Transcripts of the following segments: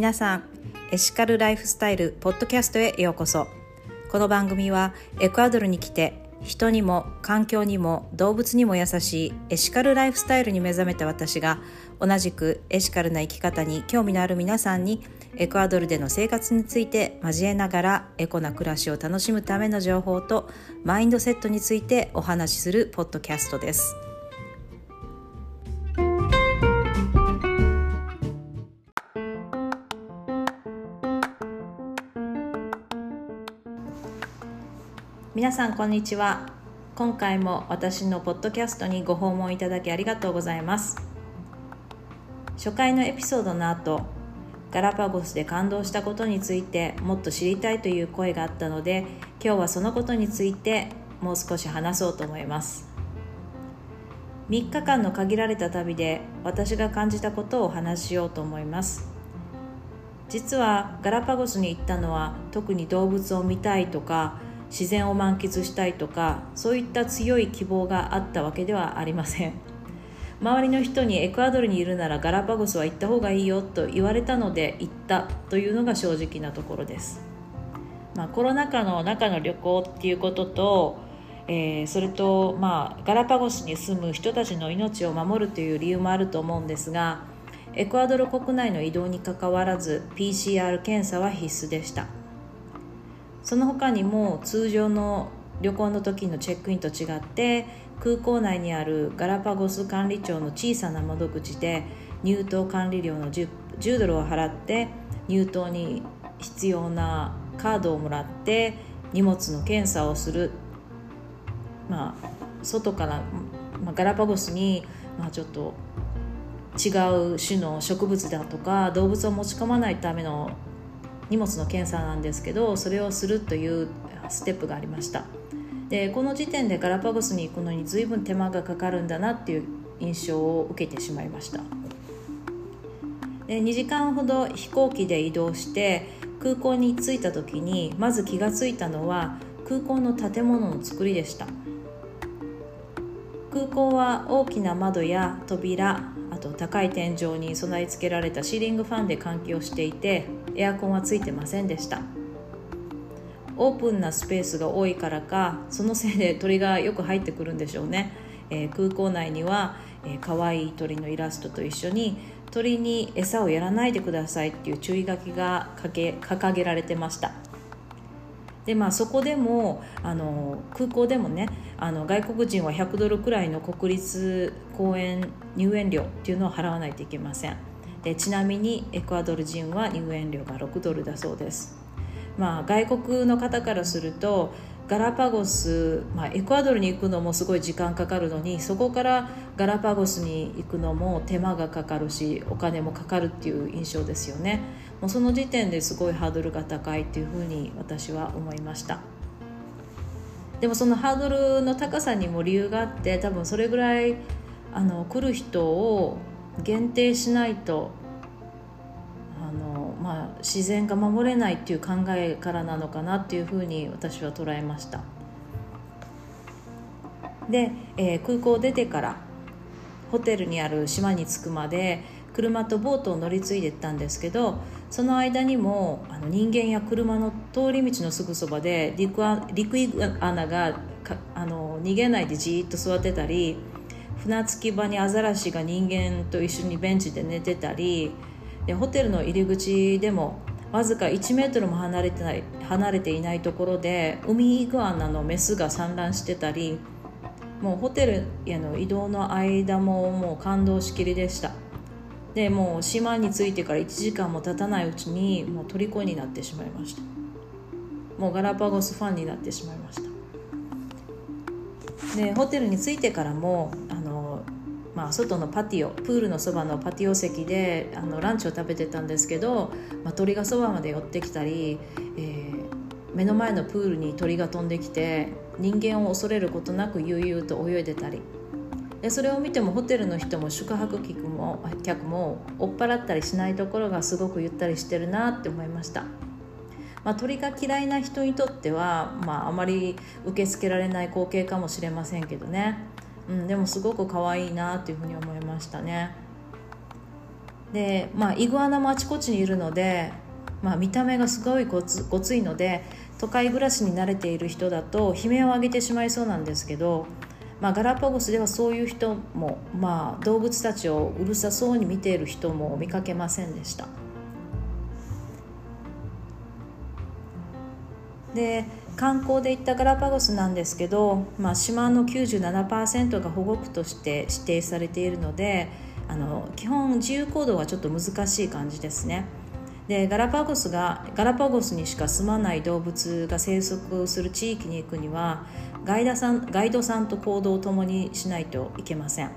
皆さんエシカルライフスタイルポッドキャストへようこそこの番組はエクアドルに来て人にも環境にも動物にも優しいエシカルライフスタイルに目覚めた私が同じくエシカルな生き方に興味のある皆さんにエクアドルでの生活について交えながらエコな暮らしを楽しむための情報とマインドセットについてお話しするポッドキャストです。皆さんこんにちは。今回も私のポッドキャストにご訪問いただきありがとうございます。初回のエピソードの後ガラパゴスで感動したことについてもっと知りたいという声があったので今日はそのことについてもう少し話そうと思います。3日間の限られた旅で私が感じたことをお話ししようと思います。実はガラパゴスに行ったのは特に動物を見たいとか自然を満喫したいとかそういった強い希望があったわけではありません。周りの人にエクアドルにいるならガラパゴスは行った方がいいよと言われたので行ったというのが正直なところです、まあ、コロナ禍の中の旅行っていうことと、えー、それと、まあ、ガラパゴスに住む人たちの命を守るという理由もあると思うんですがエクアドル国内の移動にかかわらず PCR 検査は必須でした。その他にも通常の旅行の時のチェックインと違って空港内にあるガラパゴス管理庁の小さな窓口で入島管理料の 10, 10ドルを払って入島に必要なカードをもらって荷物の検査をする、まあ、外から、まあ、ガラパゴスに、まあ、ちょっと違う種の植物だとか動物を持ち込まないための荷物の検査なんですけどそれをするというステップがありました。でこの時点でガラパゴスに行くのに随分手間がかかるんだなっていう印象を受けてしまいました。で2時間ほど飛行機で移動して空港に着いた時にまず気が付いたのは空港の建物の作りでした。空港は大きな窓や扉と高い天井に備え付けられたシーリングファンで換気をしていてエアコンはついてませんでした。オープンなスペースが多いからかそのせいで鳥がよく入ってくるんでしょうね、えー、空港内には、えー、可愛い鳥のイラストと一緒に鳥に餌をやらないでくださいっていう注意書きが掲げられてました。でまあそこでもあの空港でもねあの外国人は100ドルくらいの国立公園入園料っていうのを払わないといけません。でちなみにエクアドル人は入園料が6ドルだそうです。まあ外国の方からするとガラパゴス、まあ、エクアドルに行くのもすごい時間かかるのにそこからガラパゴスに行くのも手間がかかるしお金もかかるっていう印象ですよね。もうその時点ですごいハードルが高いっていうふうに私は思いました。でもそのハードルの高さにも理由があって多分それぐらいあの来る人を限定しないと、自然が守れないっていう考えからなのかなっていうふうに私は捉えました。で、えー、空港を出てからホテルにある島に着くまで車とボートを乗り継いでったんですけどその間にもあの人間や車の通り道のすぐそばで陸陸イグアナがあの逃げないでじーっと座ってたり船着き場にアザラシが人間と一緒にベンチで寝てたりでホテルの入り口でもわずか1メートルも離れてない離れていないところでウミイグアナのメスが産卵してたりもうホテルへの移動の間ももう感動しきりでした。でもう島に着いてから1時間も経たないうちにもう虜になってしまいました。もうガラパゴスファンになってしまいました。でホテルに着いてからも、まあ、外のパティオプールのそばのパティオ席であのランチを食べてたんですけど、まあ、鳥がそばまで寄ってきたり、えー、目の前のプールに鳥が飛んできて人間を恐れることなく悠々と泳いでたりでそれを見てもホテルの人も宿泊客も客も追っ払ったりしないところがすごくゆったりしてるなって思いました。まあ、鳥が嫌いな人にとっては、まあ、あまり受け付けられない光景かもしれませんけどね、うん、でもすごく可愛いなというふうに思いましたね。で、まあ、イグアナもあちこちにいるので、まあ、見た目がすごいごつごついので都会暮らしに慣れている人だと悲鳴を上げてしまいそうなんですけど、まあ、ガラパゴスではそういう人も、まあ、動物たちをうるさそうに見ている人も見かけませんでした。で観光で行ったガラパゴスなんですけど、まあ、島の97%が保護区として指定されているのであの基本自由行動はちょっと難しい感じですね。でガラパゴスがガラパゴスにしか住まない動物が生息する地域に行くにはガイドさんガイドさんと行動を共にしないといけません。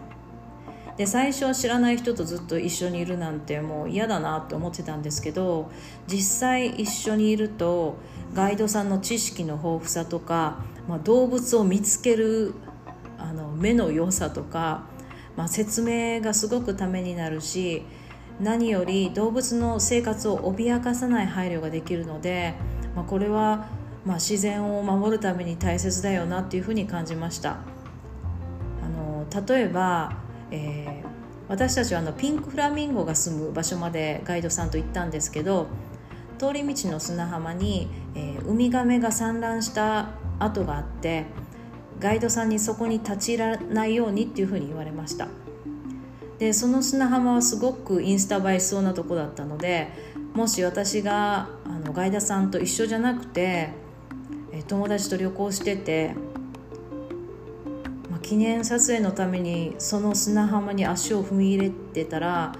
で最初は知らない人とずっと一緒にいるなんてもう嫌だなって思ってたんですけど実際一緒にいるとガイドさんの知識の豊富さとか、まあ、動物を見つけるあの目の良さとかまあ、説明がすごくためになるし何より動物の生活を脅かさない配慮ができるので、まあ、これはまあ自然を守るために大切だよなっていうふうに感じました。あの例えば、えー、私たちはあのピンクフラミンゴが住む場所までガイドさんと行ったんですけど通り道の砂浜に、えー、ウミガメが産卵した跡があってガイドさんにそこに立ち入らないようにっていうふうに言われました。でその砂浜はすごくインスタ映えしそうなとこだったのでもし私があのガイドさんと一緒じゃなくてえ友達と旅行してて、まあ、記念撮影のためにその砂浜に足を踏み入れてたら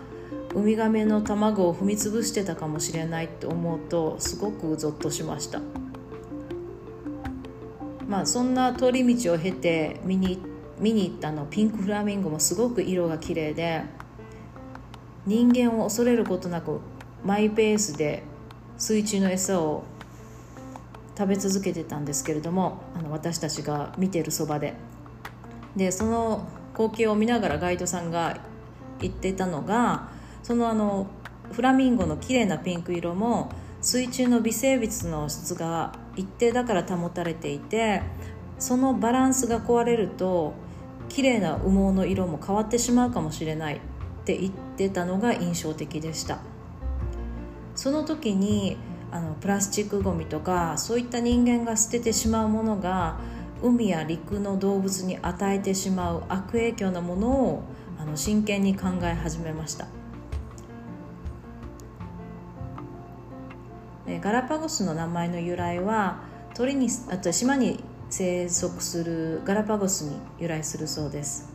ウミガメの卵を踏み潰してたかもしれないと思うとすごくゾッとしました。まあ、そんな通り道を経て見に見に行ったのピンクフラミンゴもすごく色が綺麗で人間を恐れることなくマイペースで水中の餌を食べ続けてたんですけれどもあの私たちが見てるそばででその光景を見ながらガイドさんが言ってたのがそのあのフラミンゴの綺麗なピンク色も水中の微生物の質が一定だから保たれていてそのバランスが壊れると綺麗な羽毛の色も変わってしまうかもしれないって言ってたのが印象的でした。その時にあのプラスチックごみとかそういった人間が捨ててしまうものが海や陸の動物に与えてしまう悪影響なものをあの真剣に考え始めました。ガラパゴスの名前の由来は鳥にあと島に生息するガラパゴスに由来するそうです。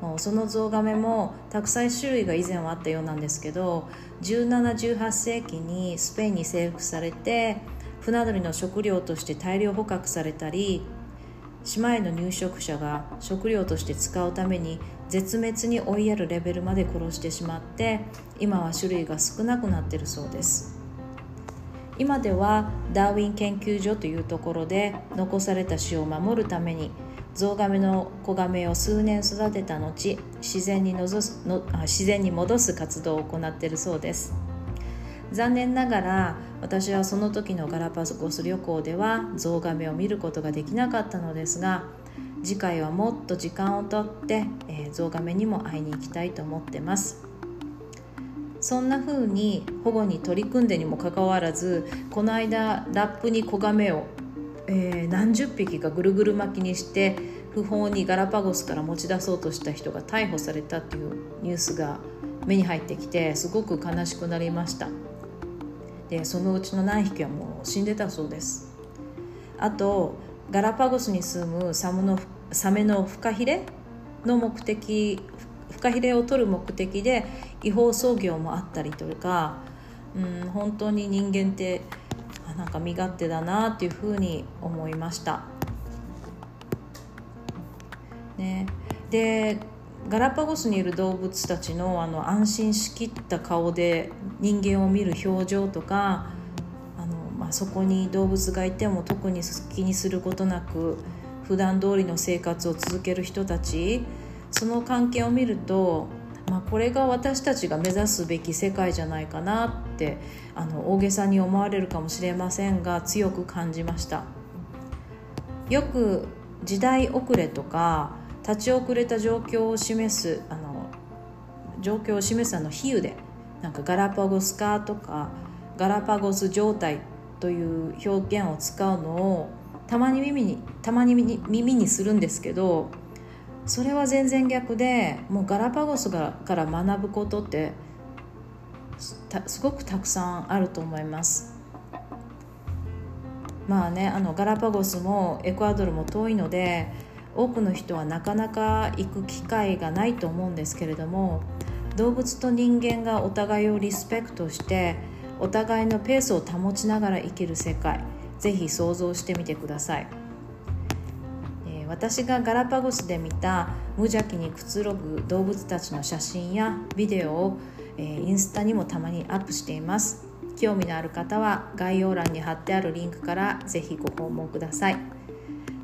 もうそのゾウガメもたくさん種類が以前はあったようなんですけど1718世紀にスペインに征服されて船乗りの食料として大量捕獲されたり島への入植者が食料として使うために絶滅に追いやるレベルまで殺してしまって今は種類が少なくなってるそうです。今ではダーウィン研究所というところで残された種を守るためにゾウガメの子ガメを数年育てた後自然にのすの自然に戻す活動を行っているそうです。残念ながら私はその時のガラパゴス旅行ではゾウガメを見ることができなかったのですが次回はもっと時間をとって、えー、ゾウガメにも会いに行きたいと思ってます。そんな風に保護に取り組んでにもかかわらずこの間ラップに子ガメを、えー、何十匹かぐるぐる巻きにして不法にガラパゴスから持ち出そうとした人が逮捕されたっていうニュースが目に入ってきてすごく悲しくなりました。でそのうちの何匹はもう死んでたそうです。あとガラパゴスに住むサムのサメのフカヒレの目的フカヒレを取る目的で違法操業もあったりとか、うん、本当に人間ってなんか身勝手だなっていうふうに思いました。ね、でガラパゴスにいる動物たちのあの安心しきった顔で人間を見る表情とかあの、まあ、そこに動物がいても特に気にすることなく普段通りの生活を続ける人たちその関係を見ると、まあ、これが私たちが目指すべき世界じゃないかなってあの大げさに思われるかもしれませんが強く感じました。よく時代遅れとか立ち遅れた状況を示すあの状況を示すあの比喩でなんかガラパゴス化とかガラパゴス状態という表現を使うのをたまに耳にたまに耳にするんですけどそれは全然逆でもうガラパゴスから学ぶことってすごくたくさんあると思います。まあねあのガラパゴスもエクアドルも遠いので多くの人はなかなか行く機会がないと思うんですけれども動物と人間がお互いをリスペクトしてお互いのペースを保ちながら生きる世界ぜひ想像してみてください、私がガラパゴスで見た無邪気にくつろぐ動物たちの写真やビデオを、えー、インスタにもたまにアップしています。興味のある方は概要欄に貼ってあるリンクからぜひご訪問ください。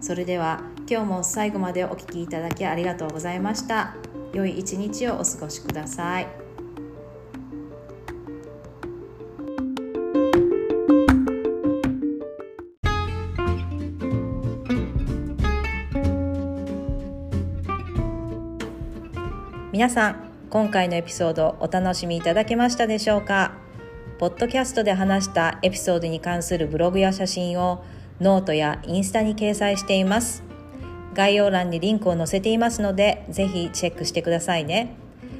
それでは今日も最後までお聴きいただきありがとうございました。良い一日をお過ごしください。皆さん今回のエピソードお楽しみいただけましたでしょうか？ポッドキャストで話したエピソードに関するブログや写真をノートやインスタに掲載しています概要欄にリンクを載せていますのでぜひチェックしてくださいね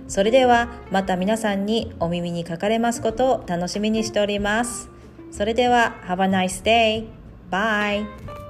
それではまた皆さんにお耳にかかれますことを楽しみにしておりますそれでは Have a nice day! Bye!